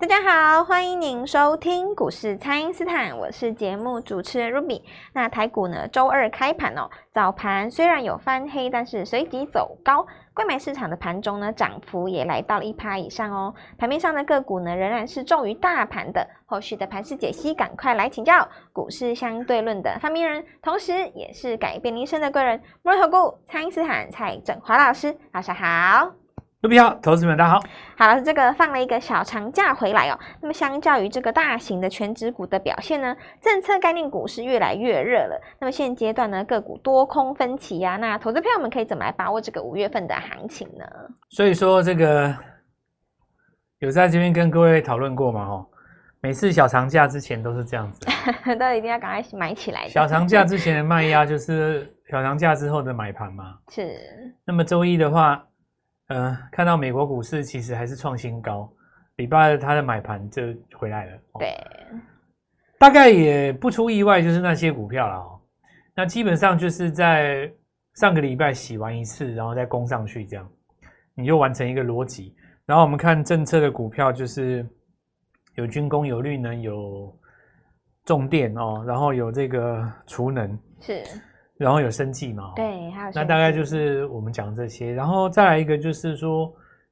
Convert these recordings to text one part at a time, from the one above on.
大家好，欢迎您收听股市蔡因斯坦，我是节目主持人 Ruby。那台股呢，周二开盘哦，早盘虽然有翻黑，但是随即走高。柜买市场的盘中呢，涨幅也来到了一趴以上哦。盘面上的个股呢，仍然是重于大盘的。后续的盘势解析，赶快来请教股市相对论的发明人，同时也是改变您一生的贵人——摩尔投顾蔡因斯坦蔡振华老师，早上好。卢比好，投资们大家好。好了，这个放了一个小长假回来哦。那么相较于这个大型的全值股的表现呢，政策概念股是越来越热了。那么现阶段呢，个股多空分歧呀、啊，那投资朋友们可以怎么来把握这个五月份的行情呢？所以说这个有在这边跟各位讨论过吗？哦，每次小长假之前都是这样子，都一定要赶快买起来。小长假之前的卖压就是小长假之后的买盘嘛。是。那么周一的话。嗯、呃，看到美国股市其实还是创新高，礼拜二它的买盘就回来了。对、哦，大概也不出意外，就是那些股票了哦。那基本上就是在上个礼拜洗完一次，然后再攻上去，这样你就完成一个逻辑。然后我们看政策的股票，就是有军工、有绿能、有重电哦，然后有这个储能是。然后有生计嘛？对，还有那大概就是我们讲这些，然后再来一个就是说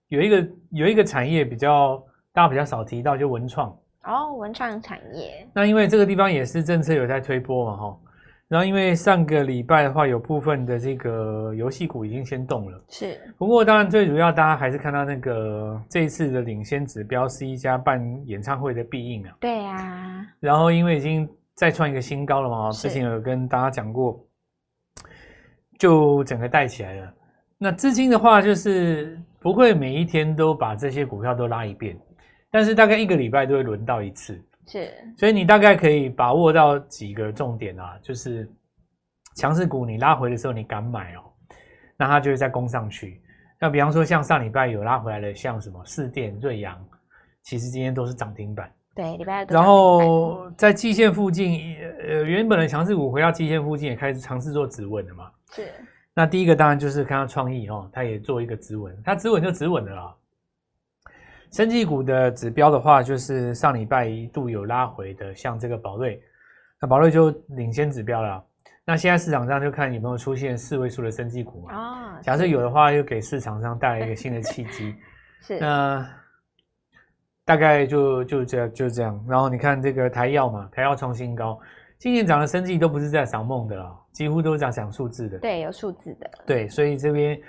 有一个有一个产业比较大家比较少提到，就文创哦，文创产业。那因为这个地方也是政策有在推波嘛，哈。然后因为上个礼拜的话，有部分的这个游戏股已经先动了，是。不过当然最主要大家还是看到那个这一次的领先指标是一家办演唱会的必应啊。对啊。然后因为已经再创一个新高了嘛，之前有跟大家讲过。就整个带起来了。那资金的话，就是不会每一天都把这些股票都拉一遍，但是大概一个礼拜都会轮到一次。是，所以你大概可以把握到几个重点啊，就是强势股你拉回的时候你敢买哦，那它就会再攻上去。那比方说像上礼拜有拉回来的，像什么四电、瑞阳，其实今天都是涨停板。对，礼拜二。然后在季线附近，呃，原本的强势股回到季线附近，也开始尝试做止稳了嘛。是。那第一个当然就是看到创意哦，它也做一个止稳，它止稳就止稳了啦。生技股的指标的话，就是上礼拜一度有拉回的，像这个宝瑞，那宝瑞就领先指标了。那现在市场上就看有没有出现四位数的生技股嘛。哦。假设有的话，又给市场上带来一个新的契机。是。那。大概就就这样就这样，然后你看这个台药嘛，台药创新高，今年涨的生技都不是在赏梦的啦，几乎都是在讲数字的。对，有数字的。对，所以这边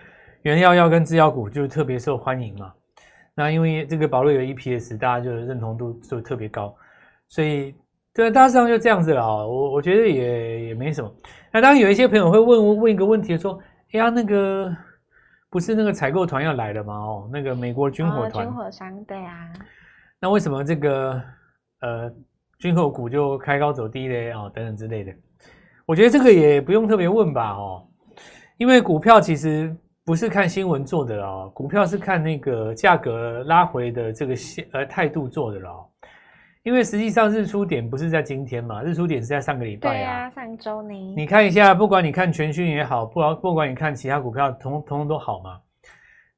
原药药跟制药股就特别受欢迎嘛。那因为这个保罗有 EPS，大家就认同度就特别高，所以对，大致上就这样子了啊。我我觉得也也没什么。那当然有一些朋友会问问一个问题说，哎呀，那个不是那个采购团要来了吗？哦，那个美国军火团。军火商，对啊。那为什么这个呃军火股就开高走低嘞？哦，等等之类的，我觉得这个也不用特别问吧，哦，因为股票其实不是看新闻做的哦，股票是看那个价格拉回的这个呃态度做的了。因为实际上日出点不是在今天嘛，日出点是在上个礼拜啊，对啊，上周呢。你看一下，不管你看全讯也好，不不管你看其他股票，通通通都好嘛。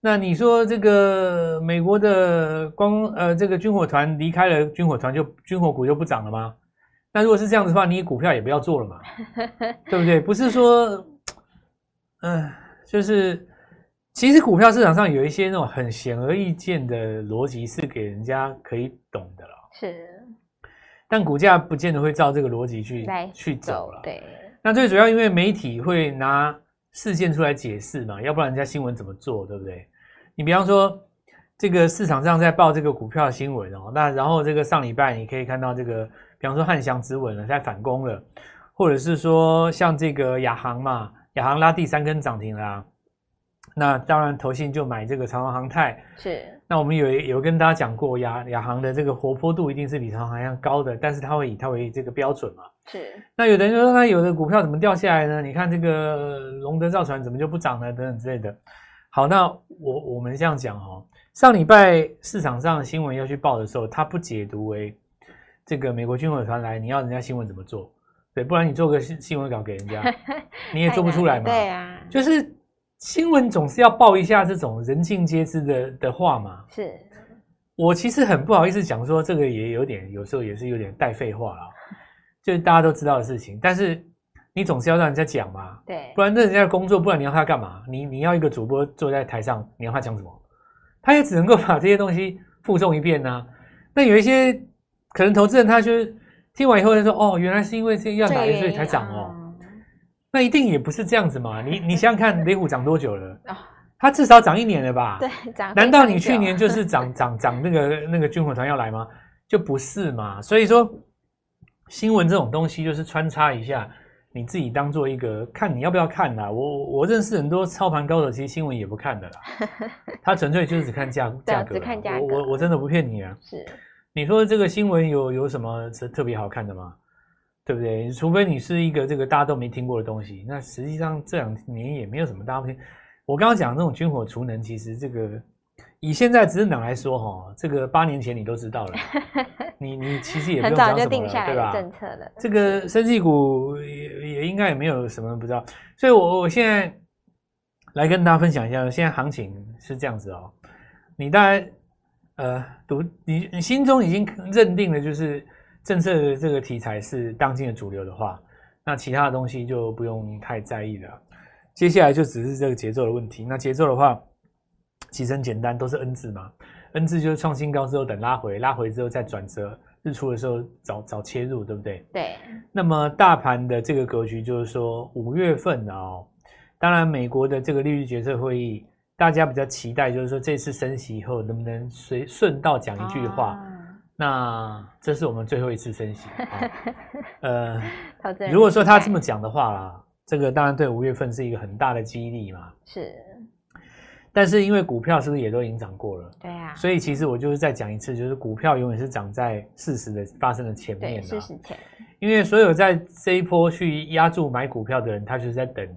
那你说这个美国的光呃这个军火团离开了军火团就军火股就不涨了吗？那如果是这样子的话，你股票也不要做了嘛，对不对？不是说，嗯、呃，就是其实股票市场上有一些那种很显而易见的逻辑是给人家可以懂的了，是，但股价不见得会照这个逻辑去去走了。对，那最主要因为媒体会拿事件出来解释嘛，要不然人家新闻怎么做，对不对？你比方说，这个市场上在报这个股票的新闻哦，那然后这个上礼拜你可以看到这个，比方说汉翔止稳了，在反攻了，或者是说像这个亚航嘛，亚航拉第三根涨停啦，那当然投信就买这个长航航太是。那我们有有跟大家讲过，亚亚航的这个活泼度一定是比长荣航要高的，但是它会以它为这个标准嘛。是。那有的人说，那有的股票怎么掉下来呢？你看这个龙德造船怎么就不涨呢？等等之类的。好，那我我们这样讲哦，上礼拜市场上新闻要去报的时候，他不解读为这个美国军火团来，你要人家新闻怎么做？对，不然你做个新新闻稿给人家，你也做不出来嘛。对啊，就是新闻总是要报一下这种人尽皆知的的话嘛。是，我其实很不好意思讲说这个也有点，有时候也是有点带废话了，就是大家都知道的事情，但是你总是要让人家讲嘛，对，不然那人家的工作，不然你要他干嘛？你你要一个主播坐在台上，你要他讲什么？他也只能够把这些东西附送一遍啊。那有一些可能投资人，他就是听完以后他说：“哦，原来是因为这要来所以才涨哦。”那一定也不是这样子嘛。你你想想看，雷虎涨多久了？它至少涨一年了吧？对，涨。难道你去年就 是涨涨涨那个那个军火团要来吗？就不是嘛。所以说，新闻这种东西就是穿插一下，你自己当做一个看你要不要看啦。我我认识很多操盘高手，其实新闻也不看的啦。他纯粹就是只看价价格。只看价格。我我我真的不骗你啊。是。你说这个新闻有有什么是特别好看的吗？对不对？除非你是一个这个大家都没听过的东西，那实际上这两年也没有什么大家听。我刚刚讲的那种军火储能，其实这个以现在执政党来说，哈，这个八年前你都知道了，你你其实也不用讲什么了，很早就定下来政策了。这个生技股应该也没有什么不知道，所以我我现在来跟大家分享一下，现在行情是这样子哦。你大概呃读你你心中已经认定了，就是。政策的这个题材是当今的主流的话，那其他的东西就不用太在意了。接下来就只是这个节奏的问题。那节奏的话，其实很简单，都是 N 字嘛。N 字就是创新高之后等拉回，拉回之后再转折，日出的时候早早切入，对不对？对。那么大盘的这个格局就是说，五月份哦，当然美国的这个利率决策会议，大家比较期待，就是说这次升息以后能不能随顺道讲一句话。啊那这是我们最后一次升息啊，呃，如果说他这么讲的话啦，这个当然对五月份是一个很大的激励嘛。是，但是因为股票是不是也都已经涨过了？对啊。所以其实我就是再讲一次，就是股票永远是涨在事实的发生的前面的。事实前。因为所有在这一波去压住买股票的人，他就是在等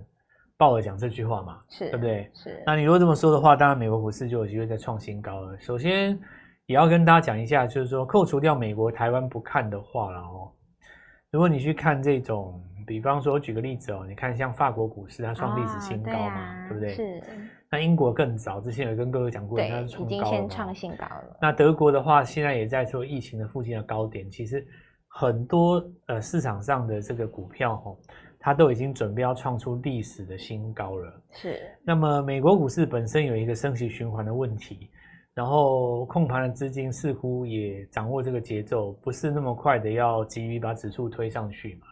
鲍尔讲这句话嘛，是对不对？是。那你如果这么说的话，当然美国股市就有机会再创新高了。首先。也要跟大家讲一下，就是说，扣除掉美国、台湾不看的话，了哦，如果你去看这种，比方说，我举个例子哦，你看像法国股市，它创历史新高嘛，啊对，啊、对不对？是。那英国更早，之前有跟各位讲过，它。已经先创新高了。那德国的话，现在也在做疫情的附近的高点，其实很多呃市场上的这个股票哈，它都已经准备要创出历史的新高了。是。那么美国股市本身有一个升息循环的问题。然后控盘的资金似乎也掌握这个节奏，不是那么快的要急于把指数推上去嘛。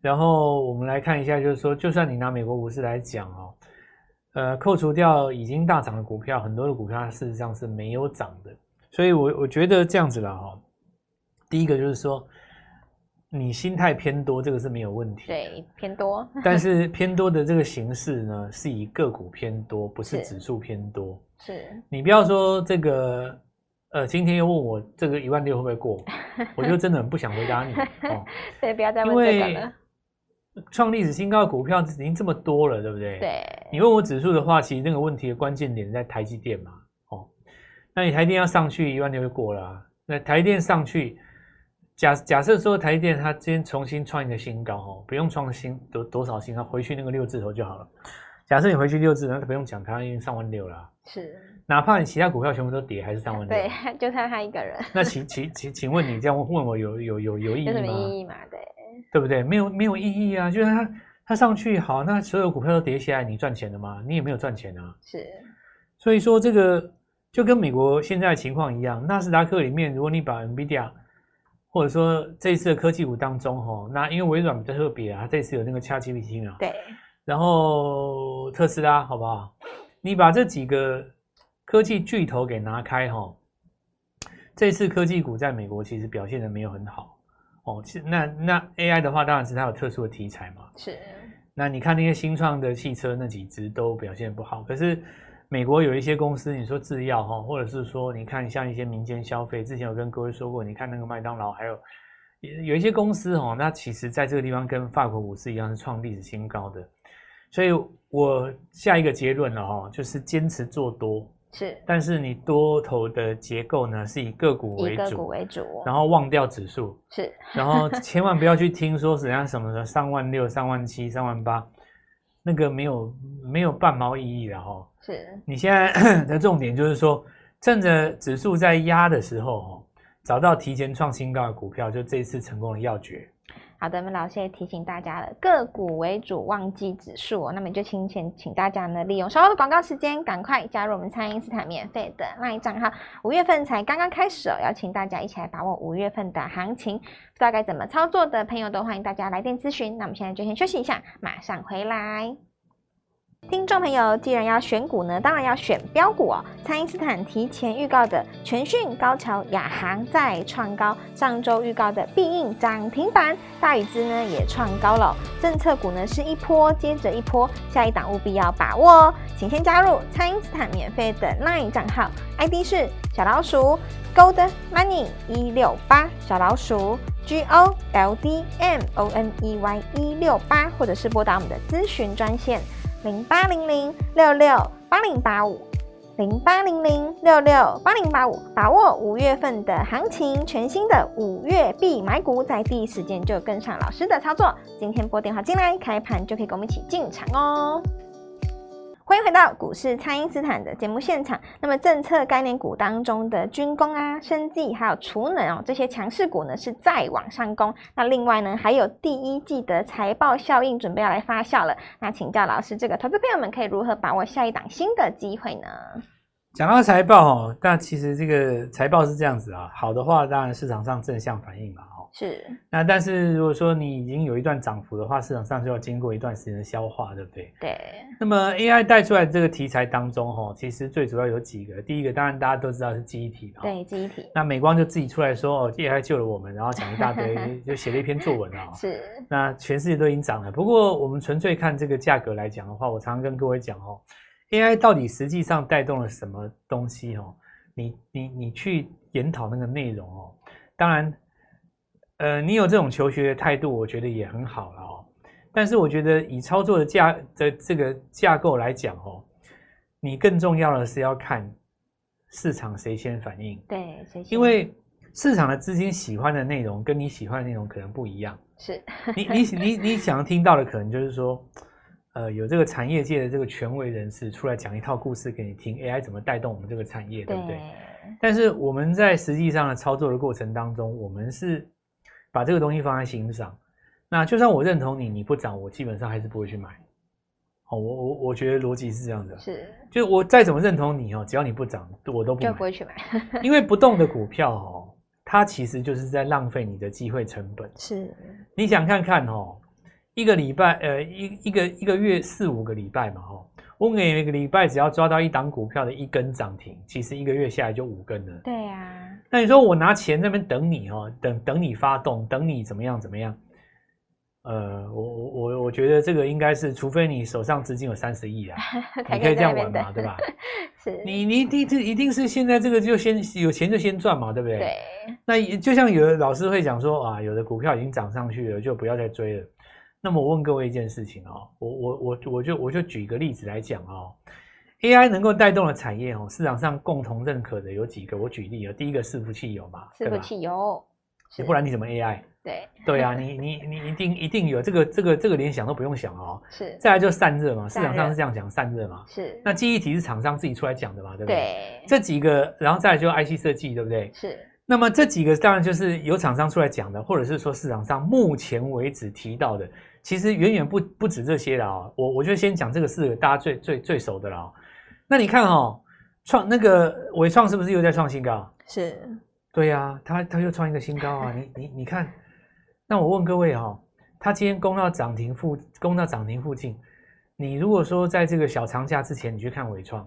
然后我们来看一下，就是说，就算你拿美国股市来讲哦，呃，扣除掉已经大涨的股票，很多的股票它事实上是没有涨的。所以我我觉得这样子了哈。第一个就是说，你心态偏多，这个是没有问题。对，偏多。但是偏多的这个形式呢，是以个股偏多，不是指数偏多。是你不要说这个，呃，今天又问我这个一万六会不会过，我就真的很不想回答你 哦。对，不要再问这个了。创历史新高的股票已经这么多了，对不对？对。你问我指数的话，其实那个问题的关键点在台积电嘛，哦，那你台积电要上去一万六就过了啊。那台积电上去，假假设说台积电它今天重新创一个新高哦，不用创新多多少新高，回去那个六字头就好了。假设你回去六字，那不用讲，它已经上万六了啊。是，哪怕你其他股票全部都跌，还是上万六。对，就差他一个人。那请请请请问你这样问我有有有有意义吗？有什么意义嘛？对，对不对？没有没有意义啊！就是它它上去好，那所有股票都跌下来，你赚钱了吗？你也没有赚钱啊。是，所以说这个就跟美国现在的情况一样，纳斯达克里面，如果你把 NVIDIA 或者说这一次的科技股当中，哈，那因为微软比较特别啊，这次有那个 ChatGPT 啊。对。然后特斯拉好不好？你把这几个科技巨头给拿开哈，这次科技股在美国其实表现的没有很好哦。其实那那 AI 的话，当然是它有特殊的题材嘛。是。那你看那些新创的汽车那几只都表现不好，可是美国有一些公司，你说制药哈，或者是说你看像一些民间消费，之前有跟各位说过，你看那个麦当劳，还有有一些公司哦，那其实在这个地方跟法国股市一样是创历史新高的。所以我下一个结论了哈，就是坚持做多是，但是你多头的结构呢是以个股为主，以个股为主，然后忘掉指数是，然后千万不要去听说怎样什么的三万六、三万七、三万八，那个没有没有半毛意义的哈。是，你现在 的重点就是说，趁着指数在压的时候哦，找到提前创新高的股票，就这一次成功的要诀。好的，那么老师也提醒大家了，个股为主，忘记指数哦。那么就请请请大家呢，利用稍后的广告时间，赶快加入我们蔡因斯坦免费的那一账号。五月份才刚刚开始哦，邀请大家一起来把握五月份的行情。不知道该怎么操作的朋友，都欢迎大家来电咨询。那我们现在就先休息一下，马上回来。听众朋友，既然要选股呢，当然要选标股哦。蔡因斯坦提前预告的全讯、高桥、亚航再创高，上周预告的必应涨停板，大宇资呢也创高了。政策股呢是一波接着一波，下一档务必要把握哦。请先加入蔡因斯坦免费的 LINE 账号，ID 是小老鼠 Gold Money 一六八，小老鼠 G O L D M O N E Y 一六八，或者是拨打我们的咨询专线。零八零零六六八零八五，零八零零六六八零八五，把握五月份的行情，全新的五月必买股，在第一时间就跟上老师的操作。今天拨电话进来，开盘就可以跟我们一起进场哦。欢迎回到股市，蔡因斯坦的节目现场。那么，政策概念股当中的军工啊、生技还有储能哦，这些强势股呢是再往上攻。那另外呢，还有第一季的财报效应准备要来发酵了。那请教老师，这个投资朋友们可以如何把握下一档新的机会呢？讲到财报哦，但其实这个财报是这样子啊，好的话当然市场上正向反应嘛。是，那但是如果说你已经有一段涨幅的话，市场上就要经过一段时间的消化，对不对？对。那么 AI 带出来这个题材当中，哈，其实最主要有几个。第一个，当然大家都知道是记忆体，对，记忆体。那美光就自己出来说，哦，AI 救了我们，然后讲一大堆，就写了一篇作文啊。是。那全世界都已经涨了，不过我们纯粹看这个价格来讲的话，我常常跟各位讲哦，AI 到底实际上带动了什么东西哦？你你你去研讨那个内容哦，当然。呃，你有这种求学的态度，我觉得也很好了哦。但是我觉得以操作的架的这个架构来讲哦，你更重要的是要看市场谁先反应。对，谁先？因为市场的资金喜欢的内容跟你喜欢的内容可能不一样。是。你你你你想要听到的可能就是说，呃，有这个产业界的这个权威人士出来讲一套故事给你听，AI 怎么带动我们这个产业，对不对？对。但是我们在实际上的操作的过程当中，我们是。把这个东西放在心上，那就算我认同你，你不涨，我基本上还是不会去买。哦，我我我觉得逻辑是这样的，是，就我再怎么认同你哦，只要你不涨，我都不买，就不会去买。因为不动的股票哦，它其实就是在浪费你的机会成本。是，你想看看哦，一个礼拜呃一一个一个月四五个礼拜嘛哈，我每个礼拜只要抓到一档股票的一根涨停，其实一个月下来就五根了。对呀、啊。那你说我拿钱在那边等你哦，等等你发动，等你怎么样怎么样？呃，我我我我觉得这个应该是，除非你手上资金有三十亿啊，你可以这样玩嘛，对吧？是，你你一定一定是现在这个就先有钱就先赚嘛，对不对？对。那就像有的老师会讲说啊，有的股票已经涨上去了，就不要再追了。那么我问各位一件事情哦，我我我我就我就举一个例子来讲哦。AI 能够带动的产业哦，市场上共同认可的有几个，我举例啊，第一个伺服器有嘛？伺服器有，不然你怎么 AI？对对啊，你你你一定一定有这个这个这个连想都不用想哦。是，再来就散热嘛，市场上是这样讲散热嘛。是，那记忆体是厂商自己出来讲的嘛，对不对？对，这几个，然后再来就 IC 设计，对不对？是。那么这几个当然就是有厂商出来讲的，或者是说市场上目前为止提到的，其实远远不不止这些了啊。我我就先讲这个四个大家最最最熟的了。那你看哦，创那个伟创是不是又在创新高？是，对呀、啊，他他又创一个新高啊！你你你看，那我问各位哈、哦，他今天攻到涨停附攻到涨停附近，你如果说在这个小长假之前你去看伟创，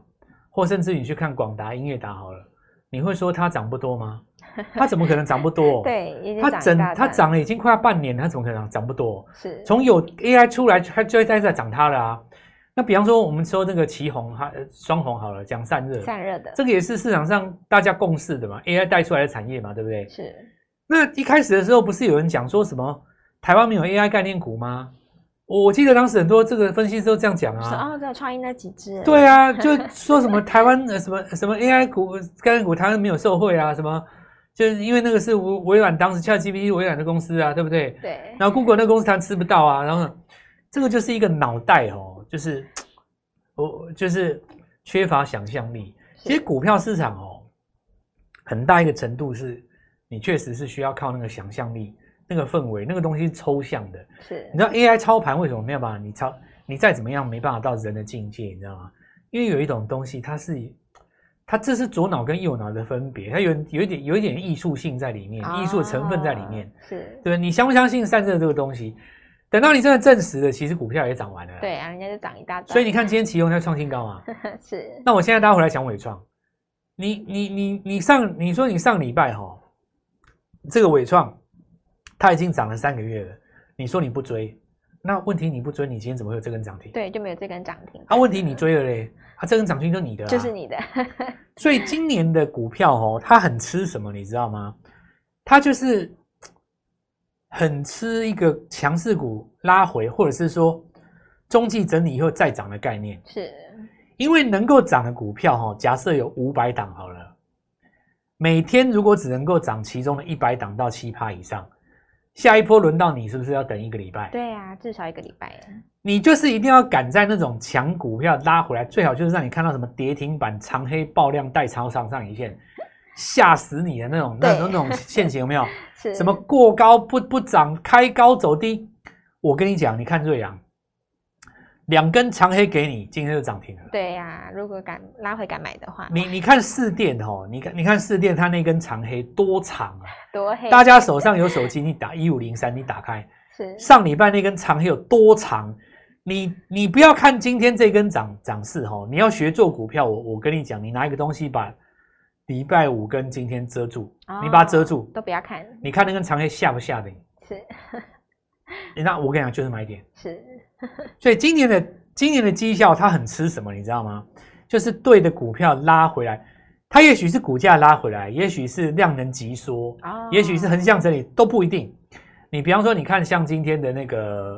或甚至你去看广达、音乐达好了，你会说它涨不多吗？它怎么可能涨不多？对，它整它涨了已经快要半年，它怎么可能涨不多？是，从有 AI 出来，它就在在涨它了啊。那比方说，我们说那个奇鋐哈双红好了，讲散热，散热的这个也是市场上大家共识的嘛，AI 带出来的产业嘛，对不对？是。那一开始的时候，不是有人讲说什么台湾没有 AI 概念股吗？我记得当时很多这个分析师都这样讲啊。哦，对，创意那几只。对啊，就说什么台湾呃什么什么 AI 股概念股，台湾没有受惠啊，什么就是因为那个是微微软当时 ChatGPT 微软的公司啊，对不对？对。然后 Google 那个公司它吃不到啊，然后这个就是一个脑袋哦。就是，我就是缺乏想象力。其实股票市场哦，很大一个程度是，你确实是需要靠那个想象力、那个氛围、那个东西是抽象的。是，你知道 AI 操盘为什么没有办法？你操，你再怎么样没办法到人的境界，你知道吗？因为有一种东西，它是，它这是左脑跟右脑的分别，它有有一点有一点艺术性在里面，艺术的成分在里面。哦、是，对，你相不相信散热这个东西？等到你真的证实了，其实股票也涨完了。对啊，人家就涨一大堆。所以你看今天奇宏在创新高啊。是。那我现在大家回来讲伟创，你你你你上你说你上礼拜哈，这个伟创它已经涨了三个月了，你说你不追，那问题你不追，你今天怎么会有这根涨停？对，就没有这根涨停。啊，问题你追了嘞，啊，这根涨停就你的，就是你的。所以今年的股票哦，它很吃什么，你知道吗？它就是。很吃一个强势股拉回，或者是说中继整理以后再涨的概念，是因为能够涨的股票哈，假设有五百档好了，每天如果只能够涨其中的一百档到七趴以上，下一波轮到你是不是要等一个礼拜？对啊，至少一个礼拜。你就是一定要赶在那种强股票拉回来，最好就是让你看到什么跌停板、长黑爆量、带超上上影线。吓死你的那种，那种那种陷阱有没有？是什么过高不不涨，开高走低？我跟你讲，你看瑞阳，两根长黑给你，今天就涨停了。对呀、啊，如果敢拉回敢买的话，你你看四电哦，你看你看四电，它那根长黑多长啊？多黑！大家手上有手机，你打一五零三，你打开，是上礼拜那根长黑有多长？你你不要看今天这根涨涨势哈，你要学做股票，我我跟你讲，你拿一个东西把。礼拜五跟今天遮住，哦、你把它遮住，都不要看。你看那根长黑吓不吓的你？是。那我跟你讲，就是买点。是。所以今年的今年的绩效，它很吃什么？你知道吗？就是对的股票拉回来，它也许是股价拉回来，也许是量能急缩，哦、也许是横向整理，都不一定。你比方说，你看像今天的那个，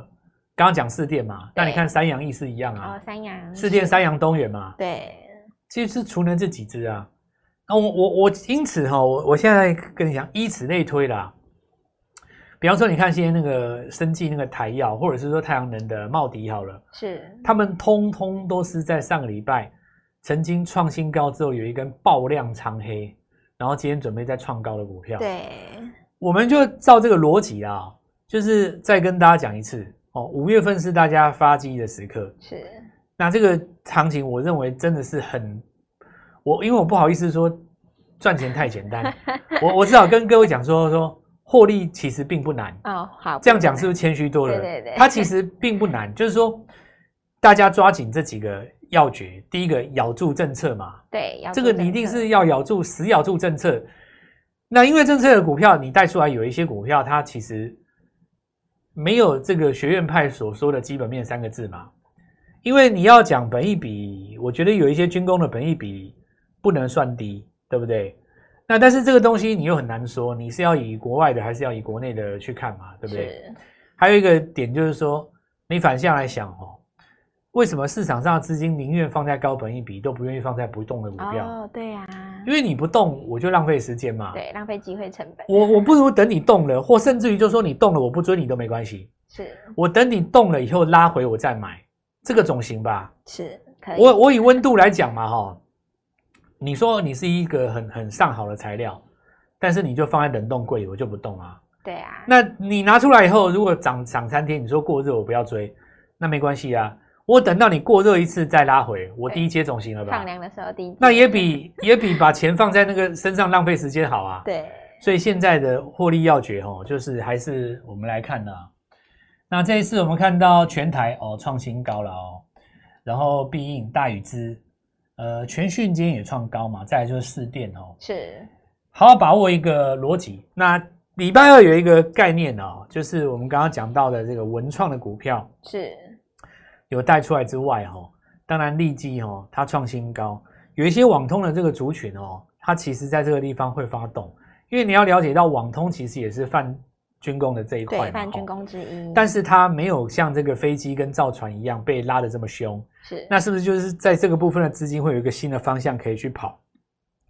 刚刚讲四电嘛，那你看三阳亦是一样啊。哦，三阳。四电、三阳、东元嘛。对。其实是除了这几只啊。那我我我因此哈，我我现在跟你讲，以此类推啦。比方说，你看现在那个生技那个台药，或者是说太阳能的茂迪好了，是他们通通都是在上个礼拜曾经创新高之后有一根爆量长黑，然后今天准备再创高的股票。对，我们就照这个逻辑啊，就是再跟大家讲一次哦，五月份是大家发迹的时刻。是，那这个行情，我认为真的是很。我因为我不好意思说赚钱太简单，我我只好跟各位讲说说获利其实并不难哦。好，这样讲是不是谦虚多了？对对对，它其实并不难，就是说大家抓紧这几个要诀。第一个咬住政策嘛，对，这个你一定是要咬住死咬住政策。那因为政策的股票你带出来有一些股票，它其实没有这个学院派所说的基本面三个字嘛。因为你要讲本益比，我觉得有一些军工的本益比。不能算低，对不对？那但是这个东西你又很难说，你是要以国外的还是要以国内的去看嘛，对不对？是还有一个点就是说，你反向来想哦，为什么市场上的资金宁愿放在高本益比，都不愿意放在不动的股票？哦，对呀、啊，因为你不动，我就浪费时间嘛。对，浪费机会成本。我我不如等你动了，或甚至于就说你动了，我不追你都没关系。是，我等你动了以后拉回我再买，这个总行吧？是，可以。我我以温度来讲嘛，哈。你说你是一个很很上好的材料，但是你就放在冷冻柜里，我就不动啊。对啊。那你拿出来以后，如果涨涨三天，你说过热我不要追，那没关系啊。我等到你过热一次再拉回，我低接总行了吧？放凉的时候低接。那也比 也比把钱放在那个身上浪费时间好啊。对。所以现在的获利要诀哦，就是还是我们来看的。那这一次我们看到全台哦创新高了哦，然后必应大宇资。呃，全讯今天也创高嘛，再来就是四电哦，是，好好把握一个逻辑。那礼拜二有一个概念哦，就是我们刚刚讲到的这个文创的股票是。有带出来之外哦，当然利基哦，它创新高，有一些网通的这个族群哦，它其实在这个地方会发动，因为你要了解到网通其实也是泛军工的这一块，对，泛军工之一，但是它没有像这个飞机跟造船一样被拉的这么凶。是，那是不是就是在这个部分的资金会有一个新的方向可以去跑？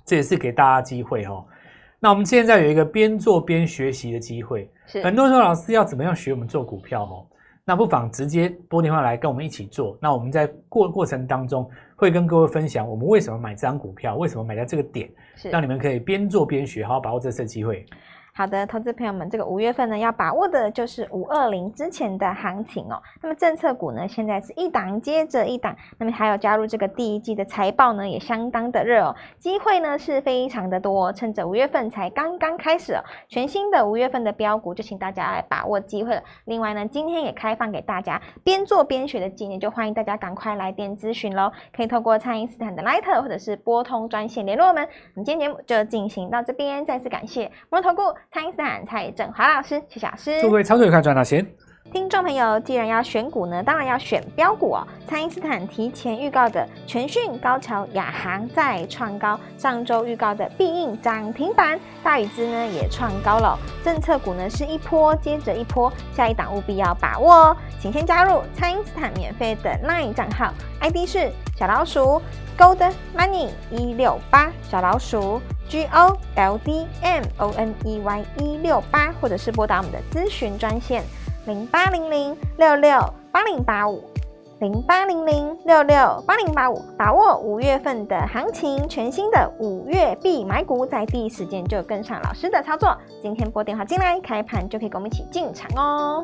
这也是给大家机会哦。那我们现在有一个边做边学习的机会。是，很多人说老师要怎么样学我们做股票哦？那不妨直接拨电话来跟我们一起做。那我们在过过程当中会跟各位分享我们为什么买这张股票，为什么买在这个点，是让你们可以边做边学，好好把握这次机会。好的，投资朋友们，这个五月份呢，要把握的就是五二零之前的行情哦。那么政策股呢，现在是一档接着一档，那么还有加入这个第一季的财报呢，也相当的热哦，机会呢是非常的多。趁着五月份才刚刚开始哦，全新的五月份的标股，就请大家来把握机会了。另外呢，今天也开放给大家边做边学的纪念，就欢迎大家赶快来电咨询喽。可以透过蔡因斯坦的 Line 或者是拨通专线联络我们。我们今天节目就进行到这边，再次感谢摩投顾。蔡因斯坦蔡振华老师，谢谢老师。祝各位操作愉快，赚大钱。听众朋友，既然要选股呢，当然要选标股哦。蔡因斯坦提前预告的全讯、高桥、亚航再创高，上周预告的必应涨停板，大宇资呢也创高了。政策股呢是一波接着一波，下一档务必要把握哦。请先加入蔡因斯坦免费的 LINE 账号，ID 是小老鼠 Gold Money 一六八，小老鼠。G O L D M O N E Y 一六八，或者是拨打我们的咨询专线零八零零六六八零八五零八零零六六八零八五，把握五月份的行情，全新的五月必买股，在第一时间就跟上老师的操作。今天拨电话进来，开盘就可以跟我们一起进场哦。